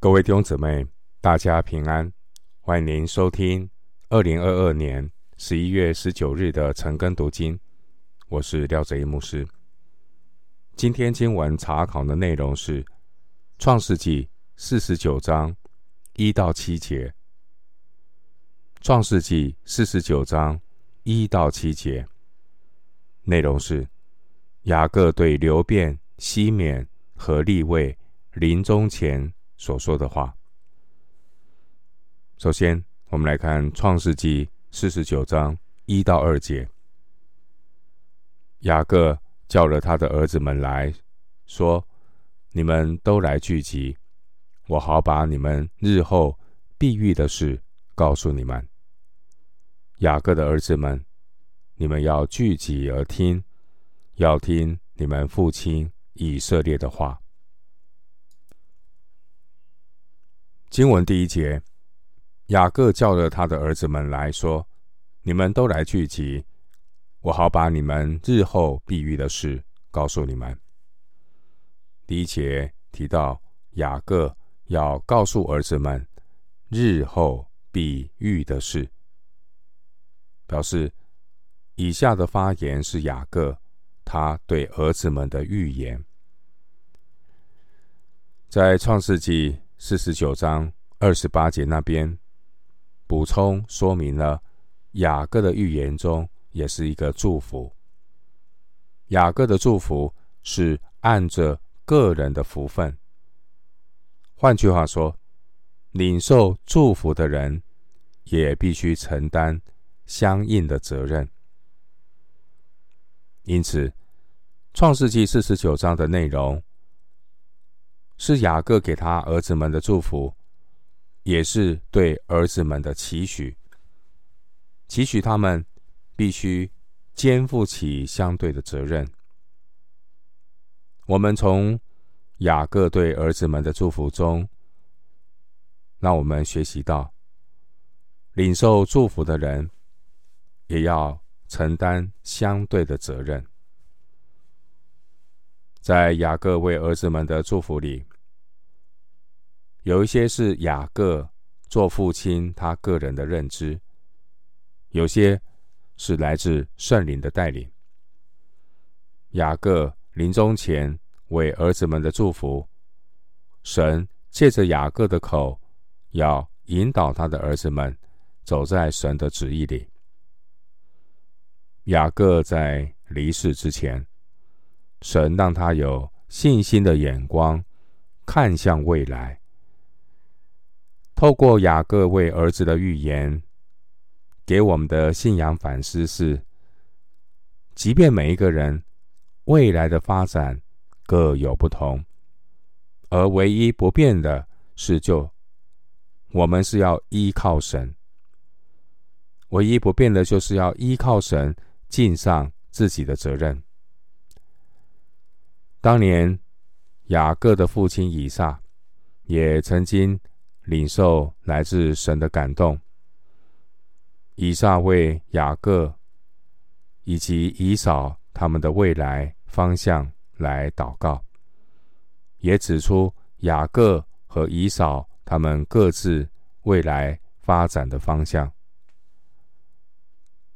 各位弟兄姊妹，大家平安！欢迎您收听二零二二年十一月十九日的晨更读经。我是廖哲一牧师。今天经文查考的内容是《创世纪》四十九章一到七节，《创世纪》四十九章一到七节内容是雅各对流便、西缅和利未临终前。所说的话。首先，我们来看《创世纪》四十九章一到二节。雅各叫了他的儿子们来说：“你们都来聚集，我好把你们日后必遇的事告诉你们。”雅各的儿子们，你们要聚集而听，要听你们父亲以色列的话。经文第一节，雅各叫了他的儿子们来说：“你们都来聚集，我好把你们日后必遇的事告诉你们。”第一节提到雅各要告诉儿子们日后必遇的事，表示以下的发言是雅各他对儿子们的预言，在创世纪。四十九章二十八节那边补充说明了雅各的预言中也是一个祝福。雅各的祝福是按着个人的福分，换句话说，领受祝福的人也必须承担相应的责任。因此，创世纪四十九章的内容。是雅各给他儿子们的祝福，也是对儿子们的期许，期许他们必须肩负起相对的责任。我们从雅各对儿子们的祝福中，让我们学习到，领受祝福的人也要承担相对的责任。在雅各为儿子们的祝福里，有一些是雅各做父亲他个人的认知，有些是来自圣灵的带领。雅各临终前为儿子们的祝福，神借着雅各的口，要引导他的儿子们走在神的旨意里。雅各在离世之前，神让他有信心的眼光，看向未来。透过雅各为儿子的预言，给我们的信仰反思是：即便每一个人未来的发展各有不同，而唯一不变的是，就我们是要依靠神。唯一不变的就是要依靠神，尽上自己的责任。当年雅各的父亲以撒也曾经。领受来自神的感动，以撒为雅各以及以扫他们的未来方向来祷告，也指出雅各和以扫他们各自未来发展的方向。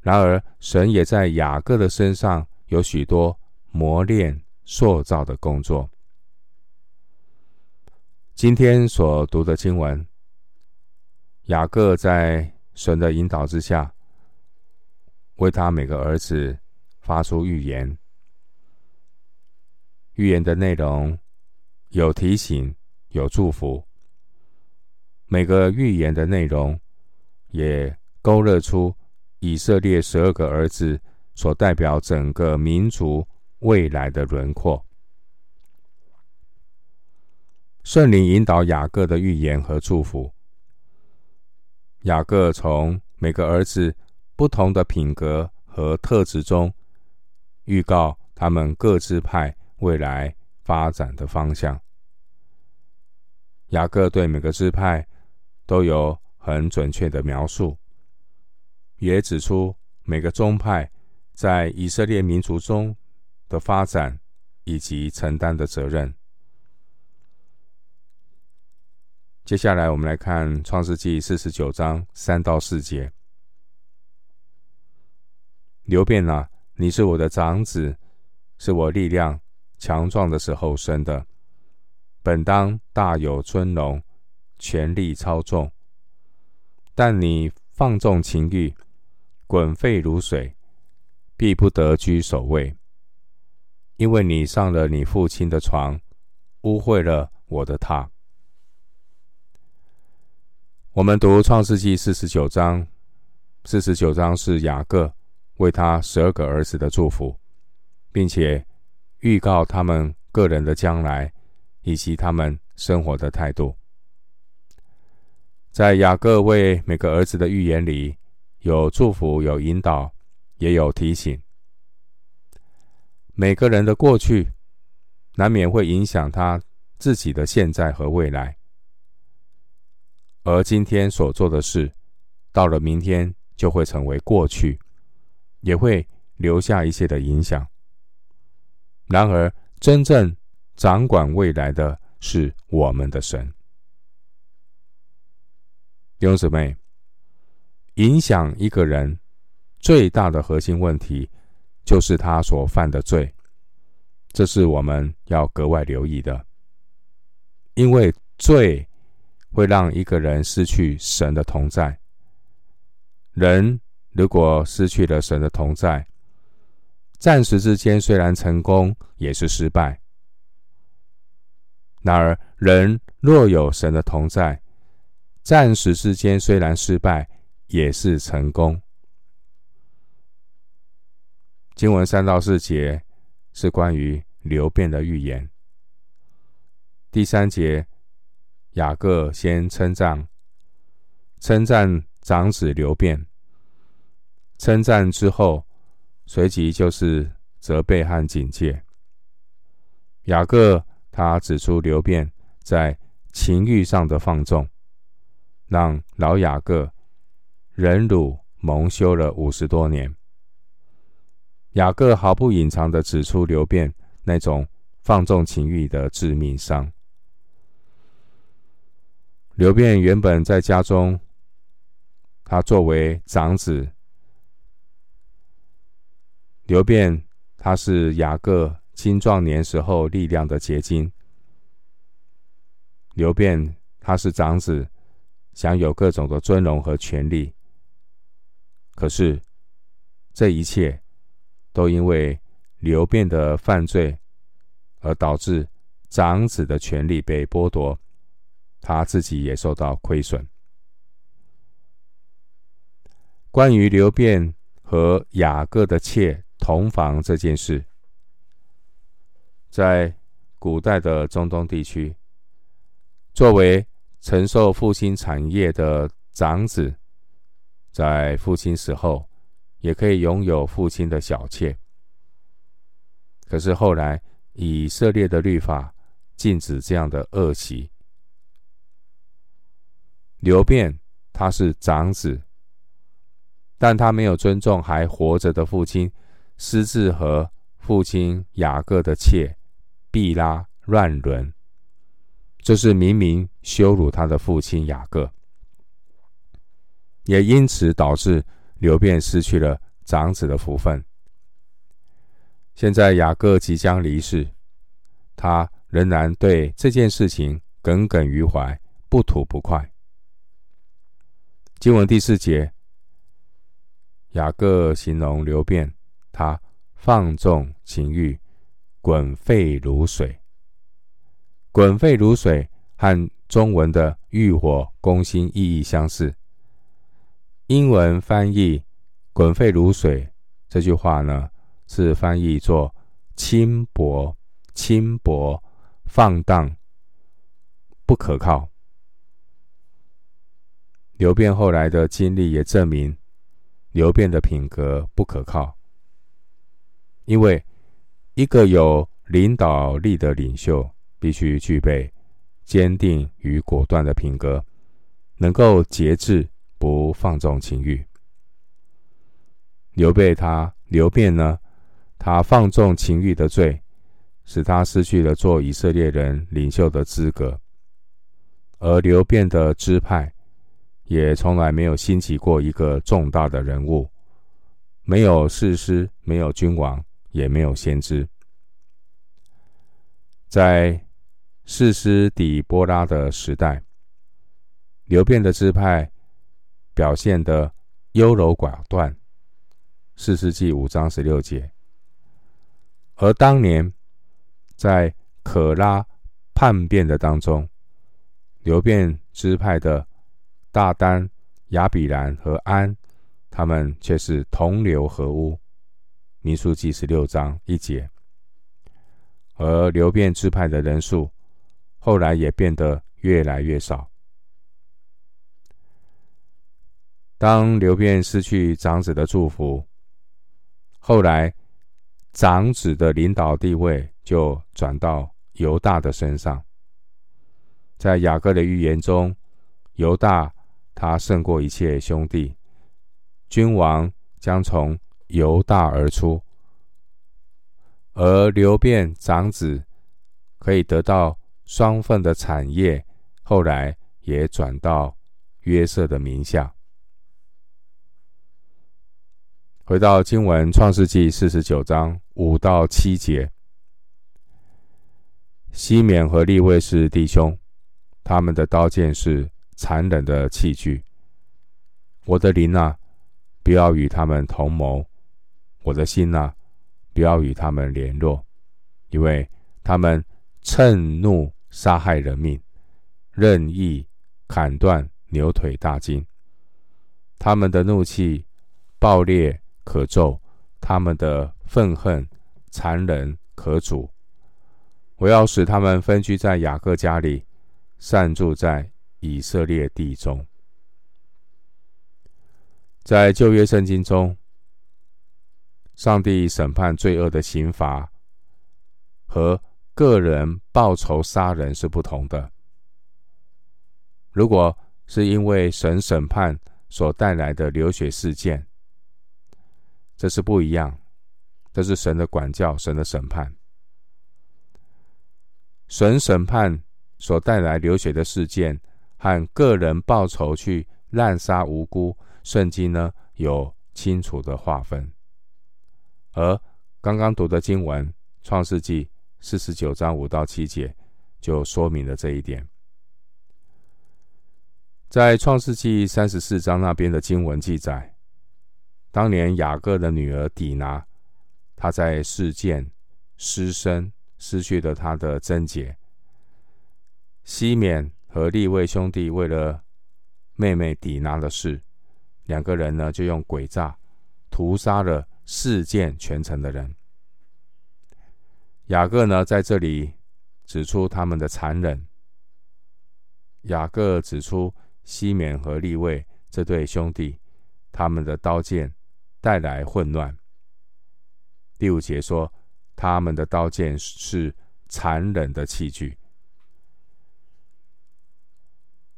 然而，神也在雅各的身上有许多磨练、塑造的工作。今天所读的经文，雅各在神的引导之下，为他每个儿子发出预言。预言的内容有提醒，有祝福。每个预言的内容也勾勒出以色列十二个儿子所代表整个民族未来的轮廓。圣灵引导雅各的预言和祝福。雅各从每个儿子不同的品格和特质中，预告他们各支派未来发展的方向。雅各对每个支派都有很准确的描述，也指出每个宗派在以色列民族中的发展以及承担的责任。接下来，我们来看创世纪四十九章三到四节。流便啊，你是我的长子，是我力量强壮的时候生的，本当大有尊荣，权力超重。但你放纵情欲，滚沸如水，必不得居首位，因为你上了你父亲的床，污秽了我的榻。我们读创世纪四十九章，四十九章是雅各为他十二个儿子的祝福，并且预告他们个人的将来以及他们生活的态度。在雅各为每个儿子的预言里，有祝福，有引导，也有提醒。每个人的过去难免会影响他自己的现在和未来。而今天所做的事，到了明天就会成为过去，也会留下一些的影响。然而，真正掌管未来的是我们的神。弟兄姊妹，影响一个人最大的核心问题，就是他所犯的罪。这是我们要格外留意的，因为罪。会让一个人失去神的同在。人如果失去了神的同在，暂时之间虽然成功，也是失败。然而，人若有神的同在，暂时之间虽然失败，也是成功。经文三到四节是关于流变的预言。第三节。雅各先称赞，称赞长子流便。称赞之后，随即就是责备和警戒。雅各他指出流便在情欲上的放纵，让老雅各忍辱蒙羞了五十多年。雅各毫不隐藏的指出流便那种放纵情欲的致命伤。流便原本在家中，他作为长子。流便他是雅各青壮年时候力量的结晶。流便他是长子，享有各种的尊荣和权利。可是这一切都因为流便的犯罪，而导致长子的权利被剥夺。他自己也受到亏损。关于流便和雅各的妾同房这件事，在古代的中东地区，作为承受父亲产业的长子，在父亲死后，也可以拥有父亲的小妾。可是后来，以色列的律法禁止这样的恶习。流便他是长子，但他没有尊重还活着的父亲，私自和父亲雅各的妾毕拉乱伦，这是明明羞辱他的父亲雅各，也因此导致流便失去了长子的福分。现在雅各即将离世，他仍然对这件事情耿耿于怀，不吐不快。经文第四节，雅各形容流便，他放纵情欲，滚沸如水。滚沸如水和中文的欲火攻心意义相似。英文翻译“滚沸如水”这句话呢，是翻译作轻薄、轻薄、放荡、不可靠。流便后来的经历也证明，流便的品格不可靠。因为一个有领导力的领袖，必须具备坚定与果断的品格，能够节制，不放纵情欲。刘备他流便呢，他放纵情欲的罪，使他失去了做以色列人领袖的资格。而流便的支派也从来没有兴起过一个重大的人物，没有士师，没有君王，也没有先知。在士师底波拉的时代，流便的支派表现得优柔寡断。四世纪五章十六节。而当年在可拉叛变的当中，流便支派的大丹、亚比兰和安，他们却是同流合污。民数记十六章一节。而流便支派的人数，后来也变得越来越少。当流便失去长子的祝福，后来长子的领导地位就转到犹大的身上。在雅各的预言中，犹大他胜过一切兄弟，君王将从犹大而出，而流便长子可以得到双份的产业，后来也转到约瑟的名下。回到经文，《创世纪》四十九章五到七节，西缅和利未是弟兄。他们的刀剑是残忍的器具。我的灵啊，不要与他们同谋；我的心啊，不要与他们联络，因为他们趁怒杀害人命，任意砍断牛腿大筋。他们的怒气暴烈可咒，他们的愤恨残忍可阻。我要使他们分居在雅各家里。散住在以色列地中，在旧约圣经中，上帝审判罪恶的刑罚和个人报仇杀人是不同的。如果是因为神审判所带来的流血事件，这是不一样，这是神的管教，神的审判，神审判。所带来流血的事件和个人报仇去滥杀无辜，圣经呢有清楚的划分。而刚刚读的经文《创世记》四十九章五到七节就说明了这一点。在《创世记》三十四章那边的经文记载，当年雅各的女儿底拿，她在事件失身，失去了她的贞洁。西缅和利未兄弟为了妹妹底拿的事，两个人呢就用诡诈屠杀了示剑全城的人。雅各呢在这里指出他们的残忍。雅各指出西缅和利未这对兄弟，他们的刀剑带来混乱。第五节说，他们的刀剑是残忍的器具。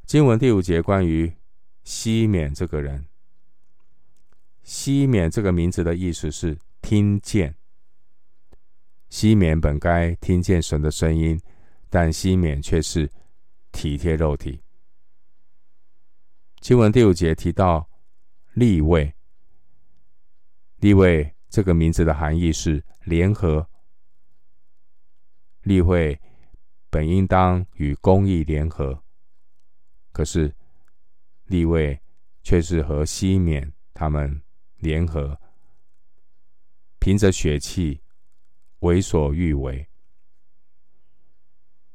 经文第五节关于西缅这个人，西缅这个名字的意思是听见。西缅本该听见神的声音，但西缅却是体贴肉体。经文第五节提到利位，利位这个名字的含义是联合。利未本应当与公义联合。可是，利未却是和西缅他们联合，凭着血气为所欲为。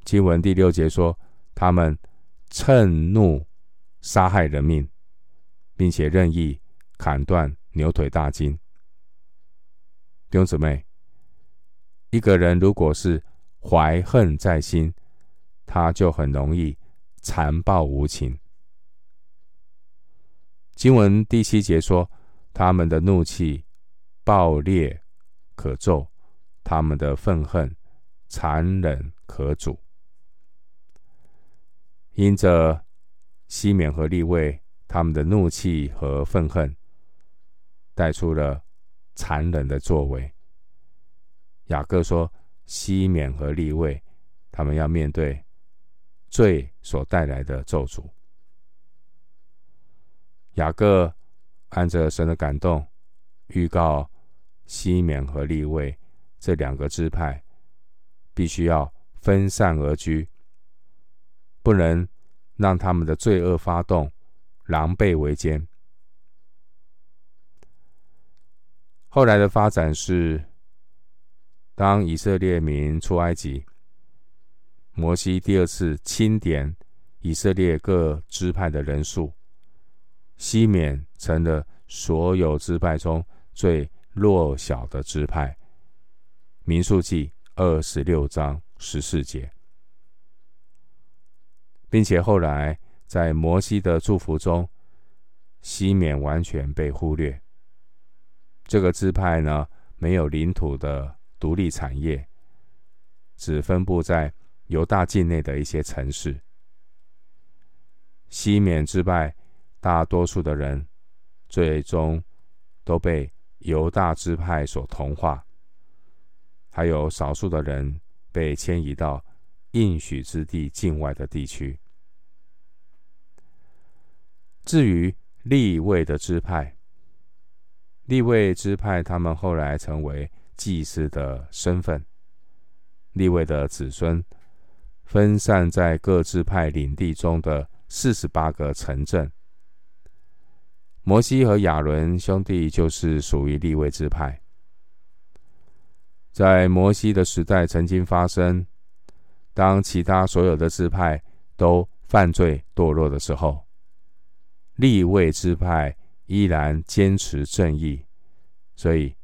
经文第六节说，他们趁怒杀害人命，并且任意砍断牛腿大筋。弟兄姊妹，一个人如果是怀恨在心，他就很容易。残暴无情。经文第七节说，他们的怒气暴烈可咒，他们的愤恨残忍可阻。因着西缅和利未他们的怒气和愤恨，带出了残忍的作为。雅各说，西缅和利未他们要面对。罪所带来的咒诅。雅各按着神的感动，预告西缅和利未这两个支派必须要分散而居，不能让他们的罪恶发动，狼狈为奸。后来的发展是，当以色列民出埃及，摩西第二次清点以色列各支派的人数，西缅成了所有支派中最弱小的支派。民数记二十六章十四节，并且后来在摩西的祝福中，西缅完全被忽略。这个支派呢，没有领土的独立产业，只分布在犹大境内的一些城市。西缅支派大多数的人，最终都被犹大支派所同化，还有少数的人被迁移到应许之地境外的地区。至于利未的支派，利未支派，他们后来成为祭司的身份。利未的子孙分散在各支派领地中的四十八个城镇。摩西和亚伦兄弟就是属于立位支派。在摩西的时代曾经发生，当其他所有的支派都犯罪堕落的时候，立位支派。依然坚持正义，所以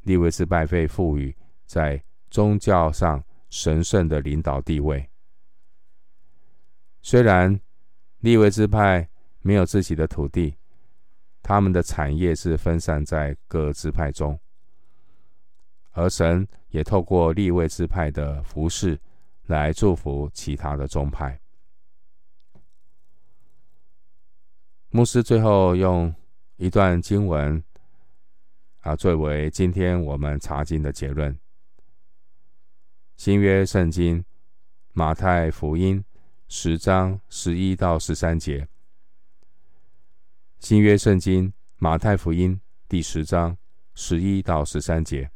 立位支派被赋予在宗教上神圣的领导地位。虽然利未支派没有自己的土地，他们的产业是分散在各支派中，而神也透过利未支派的服饰来祝福其他的宗派。牧师最后用。一段经文啊，作为今天我们查经的结论。新约圣经马太福音十章十一到十三节。新约圣经马太福音第十章十一到十三节。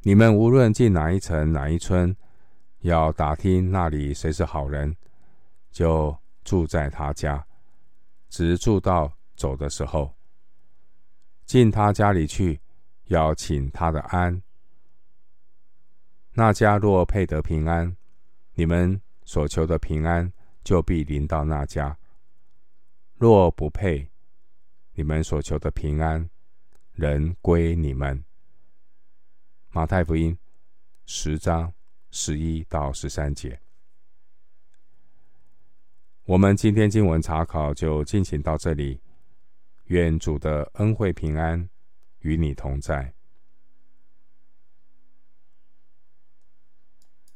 你们无论进哪一城哪一村，要打听那里谁是好人，就住在他家。直住到走的时候，进他家里去，要请他的安。那家若配得平安，你们所求的平安就必临到那家；若不配，你们所求的平安仍归你们。马太福音十章十一到十三节。我们今天经文查考就进行到这里，愿主的恩惠平安与你同在。